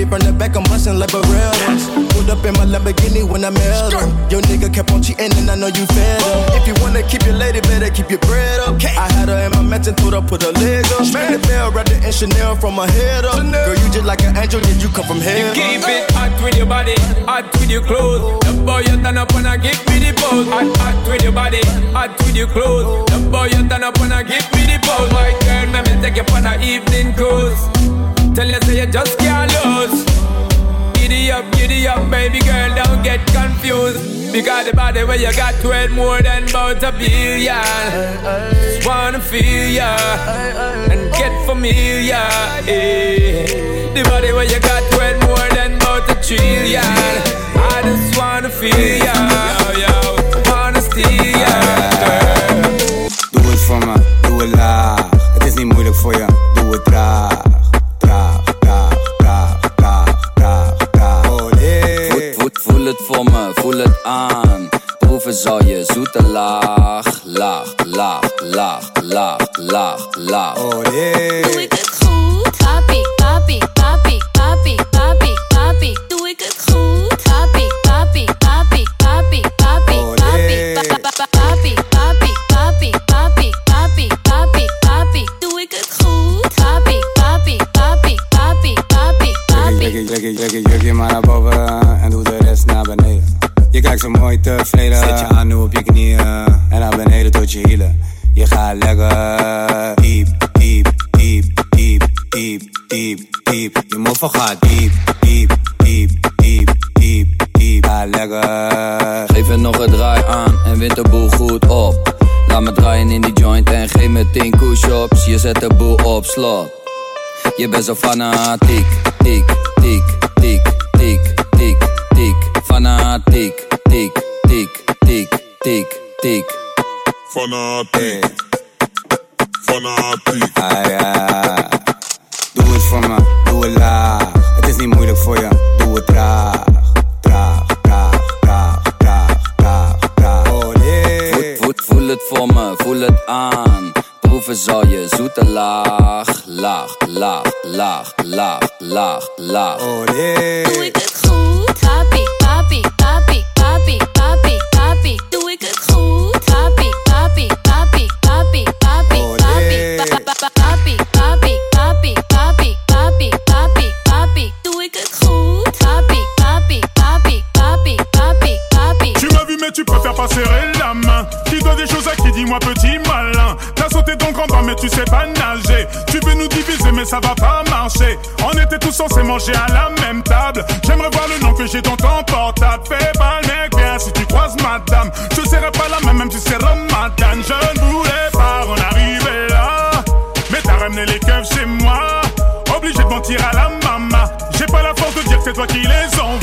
Hit it from the back, I'm bustin' like Barreras. Pulled up in my Lamborghini when I met her. Your nigga kept on cheating and I know you fed him. If you wanna keep your lady, better keep your bread up. I had her in my mansion, told her put her leg up. Spin the bell, wrapped it in Chanel from my head up. Girl, you just like an angel, yeah, you come from heaven. Keep it hot with your body, hot with your clothes. The boy you turn up and I give me the pose. Hot, hot with your body, hot with your clothes. The boy you turn up and I give me the pose. My girl, let me take you on an evening cruise. Tell you say you just can't lose. Giddy up, giddy up, baby girl, don't get confused. Because the body where you got to it more than about a billion. Just wanna feel ya and get familiar. Yeah. The body where you got to it more than about a trillion. I just wanna feel ya. Wanna steal ya, girl. Doe het voor me, doe het laag. Het is niet moeilijk voor je, doe het. Traag, het voor me, voel het aan. Proeven zal je zoete laag, laag, laag, laag, laag, laag, laag. Oh nee. Doe ik het goed? Papi, papi, papi, papi, papi, papi. Doe ik het goed? Papi, papi, papi, papi, papi, papi, pa- pa- pa- papi, papi, papi, papi, papi, papi, papi. Doe ik het goed? Papi, papi, papi, papi, papi, papi. Trek je, trek je, trek je jurkje maar naar boven en doe de naar beneden. Je kijkt zo mooi tevreden, zet je aan nu op je knieën en naar beneden tot je hielen. Je gaat lekker diep, diep, diep, diep, diep, diep, diep. Je moffe gaat diep, diep, diep, diep, diep, diep. Ga lekker. Geef het nog een draai aan en wint de boel goed op. Laat me draaien in die joint en geef me 10 push-ups. Je zet de boel op slot. Je bent zo fanatiek, tik, tik, tik, tik, tik. Fanatiek, tik, tik, tik, tik, tik. Fanatiek. Fanatiek. Ah ja. Doe het voor me, doe het laag. Het is niet moeilijk voor je, doe het traag. Traag, traag, traag, traag, traag, traag. Oh nee. Voel, het voor me, voel het aan. Proeven zal je zoete laag, laag, laag, laag, laag, laag, laag. Oh nee. Doe ik het goed? Papi, pas serrer la main Qui doit des choses à qui dis-moi petit malin T'as sauté ton grand mais tu sais pas nager Tu veux nous diviser mais ça va pas marcher. On était tous censés manger à la même table. J'aimerais voir le nom que j'ai dans ton portable. Fais pas le si tu croises madame. Je serai pas la même, même si c'est Ramadan. Je ne voulais pas en arriver là. Mais t'as ramené les keufs chez moi. Obligé de mentir à la maman. J'ai pas la force de dire que c'est toi qui les envoie.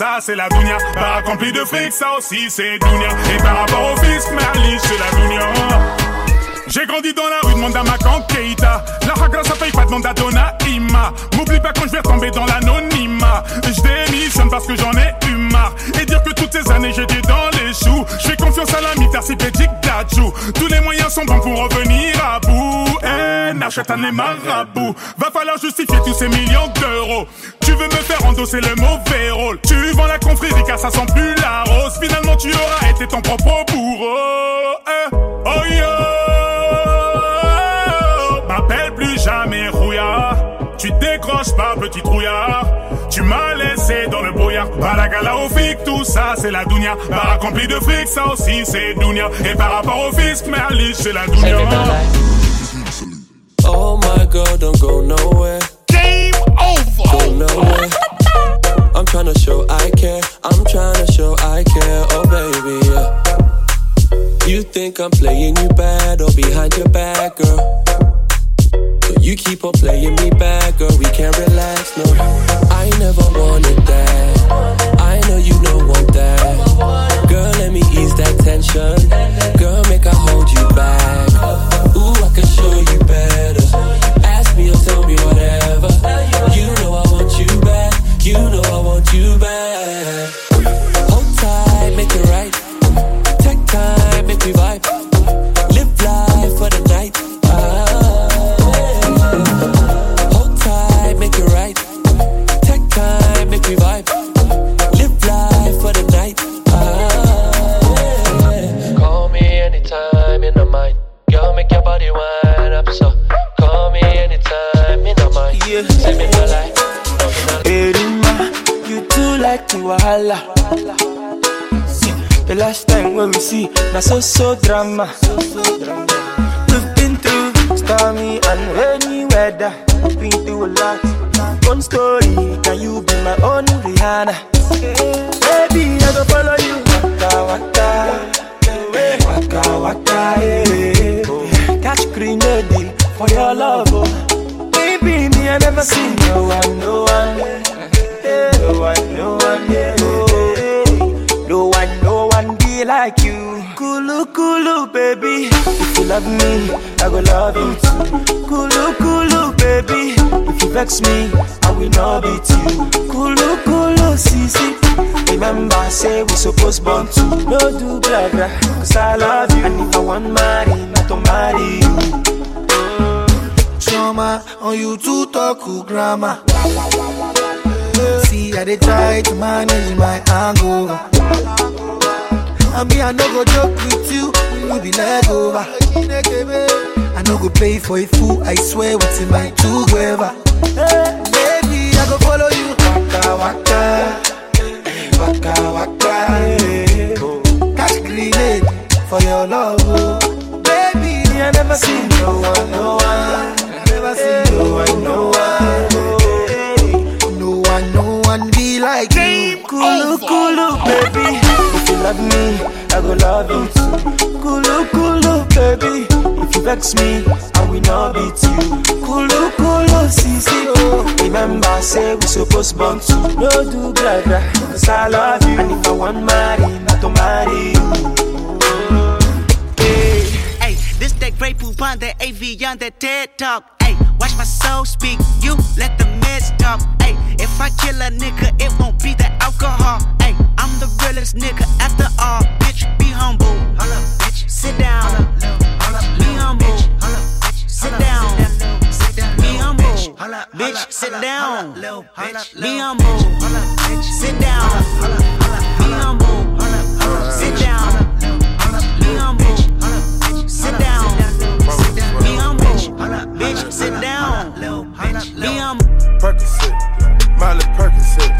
Ça c'est la dounia. Barak rempli de fric, ça aussi c'est dounia. Et par rapport au fisc, Merli, c'est la dounia. J'ai grandi dans la rue de Mondama Keita. La hagra ça paye pas de à Donna Ima. M'oublie pas quand je vais tomber dans l'anonymat. Je démissionne parce que j'en ai eu marre. Et dire que toutes ces années j'étais dans les choux. Je fais confiance à la Mittercipédique d'Adjou. Tous les moyens sont bons pour revenir à bout. Eh, n'achète un marabouts. Va falloir justifier tous ces millions d'euros. Tu veux me faire endosser le mauvais rôle. Tu vends la confrérie car ça sent plus la rose. Finalement tu auras été ton propre bourreau. Eh, oh yo, m'appelle plus jamais Rouya. Tu décroches pas, petit trouillard. Tu m'as laissé dans le brouillard. Balagala au fic, tout ça c'est la dounia. Barak rempli de fric, ça aussi c'est dounia. Et par rapport au fisc, Merlich, c'est la dounia. Oh my girl, don't go nowhere. Game over. Go nowhere. I'm tryna show I care. I'm tryna show I care. Oh baby, yeah. You think I'm playing you vex me, I will not beat you. Kulu kulu, sisi. Remember, I say we supposed born to no do blah blah. Cause I love you, and if I want marry, not to marry you. Trauma on you to talk grammar. See, I dey try to manage my anger. I mean, I no go joke with you we be leg over. I no go play for a fool, I swear what's in my two gueva. Baby, I go follow you. Waka waka, waka eh. waka. Hey. Catch grenade for your love, oh. baby. I never seen no one, no one. I never seen no one, no one. No one, no one be like you. Kulu kulu, baby. If you love me, I go love you. Kulu kulu, baby. If you vex me, I will not beat you. Kulu kulu, sisi oh. Remember, I say we supposed born to no do blah blah. Cause I love you, and if I want marry, not to marry you. Hey. Hey, this that great poop that AV on that TED talk. Watch my soul speak. You let the meds talk. Hey, if I kill a nigga, it won't be the alcohol. Hey, I'm the realest nigga after all. Bitch, be humble. Hold up, bitch. Sit down. Be humble. Bitch, sit down. Be humble. Bitch, sit down. Be humble. Bitch, sit down. Be humble. Sit down. Be humble. Bitch, sit down. Little bitch. Me, I'm Percocet. Miley Percocet.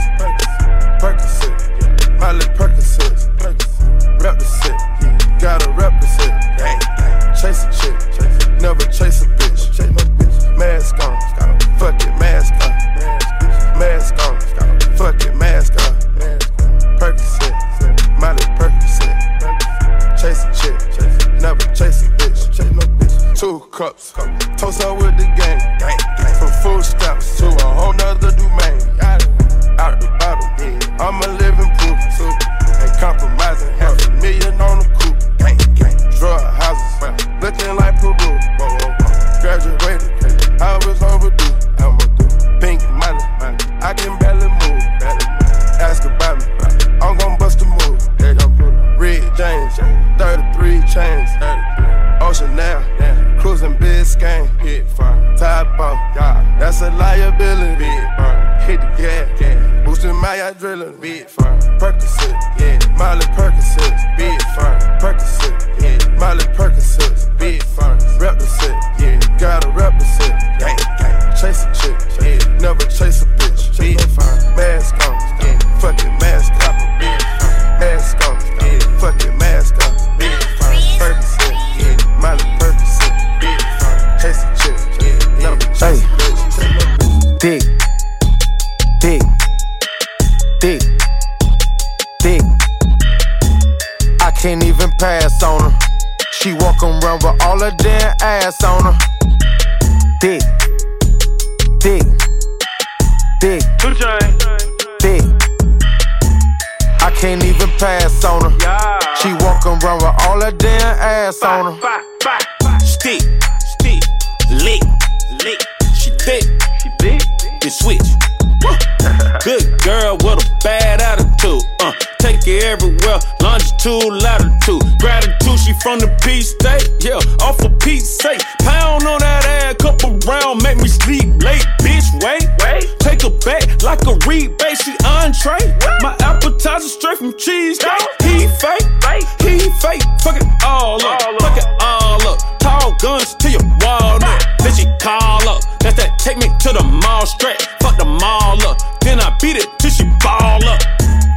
Percocet. Miley Percocet. Rep the set. Gotta represent. Chase a chick. Never chase a bitch. Cups, toast up with the gang. From food bitch. Dick, dick, dick, dick. I can't even pass on her. She walk around with all her damn ass on her. Dick, dick, dick, dick. I can't even pass on her. She walk around with all her damn ass on her. Switch. Good girl with a bad attitude. Uh, take it everywhere. Longitude, latitude. Gratitude, she from the P state. Yeah, off of Pete's sake. Pound on that ass, couple round, make me sleep late. Bitch, wait, wait. Take her back like a rebate. She entree. My appetizer straight from cheese. He fake, he fake. Fuck it all up, fuck it all up. Tall guns to your walnut. Then she call up. That's that take me to the mall stretch. Fuck the mall up. Then I beat it till she ball up.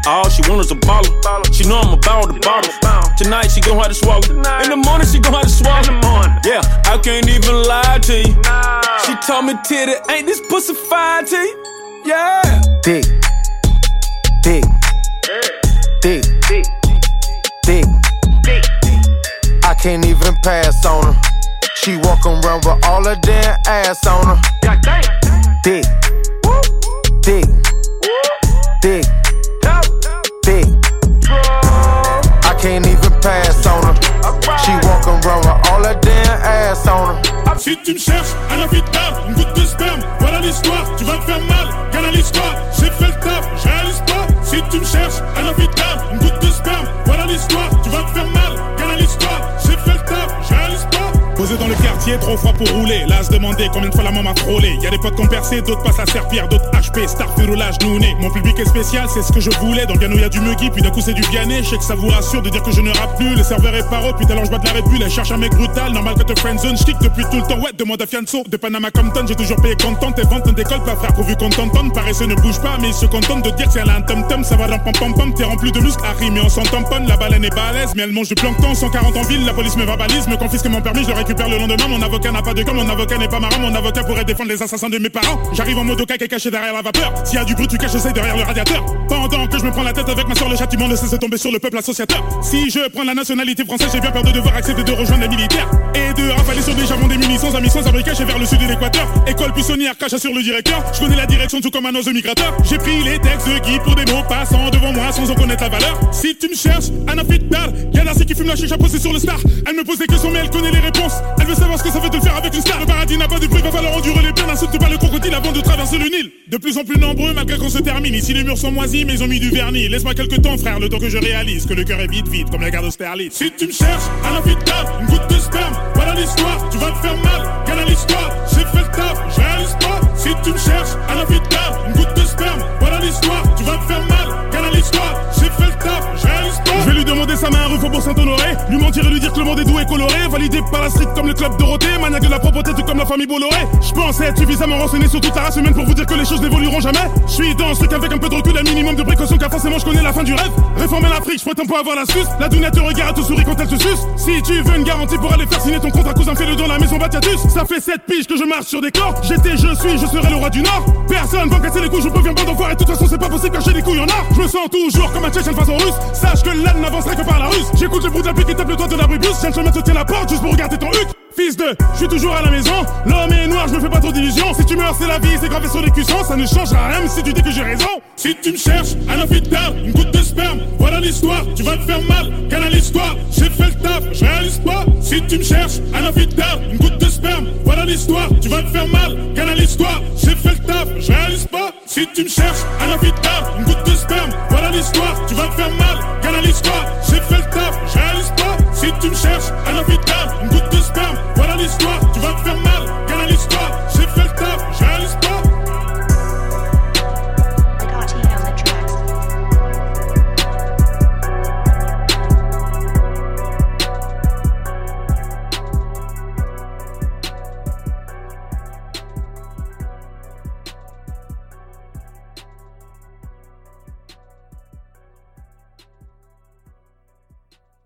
All she want is a baller. She know I'm about the bottle. Tonight she gon' have to swallow. In the morning she gon' have to swallow. Yeah, I can't even lie to you. She told me titty, ain't this pussy fine to you? Yeah. Dick, dick, dick, dick. I can't even pass on her. She walk around with all her damn ass on her. Dick, dick, dick, dick. I can't even pass on her. She walk around with all her damn ass on her. Si tu me cherches, à un infidèle, une goutte de sperme, voilà l'histoire, tu vas te faire mal, canal l'histoire, j'ai fait le taf, je réalise pas. Si tu me cherches, à un infidèle, une goutte de sperme, voilà l'histoire, Dans le quartier, trop froid pour rouler. Là, se demander combien de fois la maman m'a frôlé. Y a des potes qu'on percé, d'autres passent à servir, d'autres HP, star roulage nous né. Mon public est spécial, c'est ce que je voulais. Dans le piano, y a du muggy, puis d'un coup, c'est du Vianney. Je sais que ça vous rassure de dire que je ne rappe plus. Le serveur est paro, puis talent, je de la Bull. Elle cherche un mec brutal, normal que te friendzone. J'kick depuis tout le temps, ouais, demande à Fianso. De Panama Compton, j'ai toujours payé content. Tes ventes ne décollent pas, frère, pourvu qu'on t'entende. Paresseux ne bouge pas, mais ils se contentent de dire que c'est un tom-tom. Ça va dans pam pam pam, t'es rempli de muscles, Harry, mais on s'en tamponne. La baleine est balèze, mais elle mange du plancton. 140 en ville, la police me verbalise, me confisque mon permis, je le récupère le lendemain. Mon avocat n'a pas de com, mon avocat n'est pas marrant, mon avocat pourrait défendre les assassins de mes parents. J'arrive en mode au caca caché derrière la vapeur. S'il y a du bruit, tu caches, j'essaye derrière le radiateur. Pendant que je me prends la tête avec ma soeur, le châtiment ne cesse de tomber sur le peuple associateur. Si je prends la nationalité française, j'ai bien peur de devoir accepter de rejoindre les militaires. Et de rafaler sur des javons, des munis sans amis, sans abri caché vers le sud de l'équateur. École puissonnière, cache sur le directeur. Je connais la direction tout comme un oiseau migrateur. J'ai pris les textes de Guy pour des mots passant devant moi sans en connaître la valeur. Si tu me cherches, Anna Fitdal, y'a Darcy qui fume la chicha posée sur le star. Elle me pose des questions, mais elle connaît les réponses. Elle veut savoir ce que ça de le faire avec une star. Le paradis n'a pas de prix, va falloir endurer les peines. Insulte pas le crocodile avant de traverser le Nil. De plus en plus nombreux, malgré qu'on se termine. Ici, les murs sont moisis, mais ils ont mis du vernis. Laisse-moi quelques temps, frère, le temps que je réalise que le cœur est vite, vite, comme la garde d'Austerlitz. Si tu me cherches, Anna Fitdal, une goutte de sperme, voilà l'histoire, tu vas te faire mal. Est l'histoire J'ai fait le taf, je réalise pas. Si tu me cherches, Anna Fitdal, une goutte de sperme, voilà l'histoire, tu vas te faire mal. Est l'histoire Sa main, rue Faubourg Saint-Honoré. Lui mentir et lui dire que le monde est doux et coloré. Validé par la street comme le club Dorothée. Maniaque de la propreté, tout comme la famille Bolloré. Je pense être suffisamment renseigné sur toute la race humaine pour vous dire que les choses n'évolueront jamais. Je suis dans ce truc avec un peu de recul, un minimum de précaution car forcément je connais la fin du rêve. Réformer l'Afrique, je prétends pas avoir l'astuce. La dounette te regarde, te sourit quand elle te suce. Si tu veux une garantie pour aller faire signer ton contrat, cousin, fais-le dans la maison Batiatus. Ça fait 7 piges que je marche sur des corps. J'étais, je suis, je serai le roi du Nord. Personne va casser les couilles, je peux bien bon et De toute façon, c'est pas possible j'ai des couilles en or. Je me sens toujours comme un tchétchène face aux russe. Sache que l'âne n'avancerait que J'écoute le bruit de la pluie qui tape le toit de l'abri boost, je viens de te au la porte juste pour regarder ton huc. Fils de, je suis toujours à la maison. L'homme est noir, je me fais pas trop d'illusions. Si tu meurs, c'est la vie, c'est gravé sur les cuissons. Ça ne changera rien, si tu dis que j'ai raison. Si tu me cherches, un infidèle, une goutte de sperme, voilà l'histoire. Tu vas te faire mal, canal l'histoire? J'ai fait le taf, je réalise pas. Si tu me cherches, un infidèle, une goutte de sperme, voilà l'histoire. Tu vas te faire mal, canal l'histoire? J'ai fait le taf, je réalise pas. Si tu me cherches à la vitale, une goutte de sperme, voilà l'histoire, tu vas te faire mal, gala l'histoire, j'ai fait le taf, j'ai pas. Si tu me cherches à la vitale, une goutte de sperme, voilà l'histoire,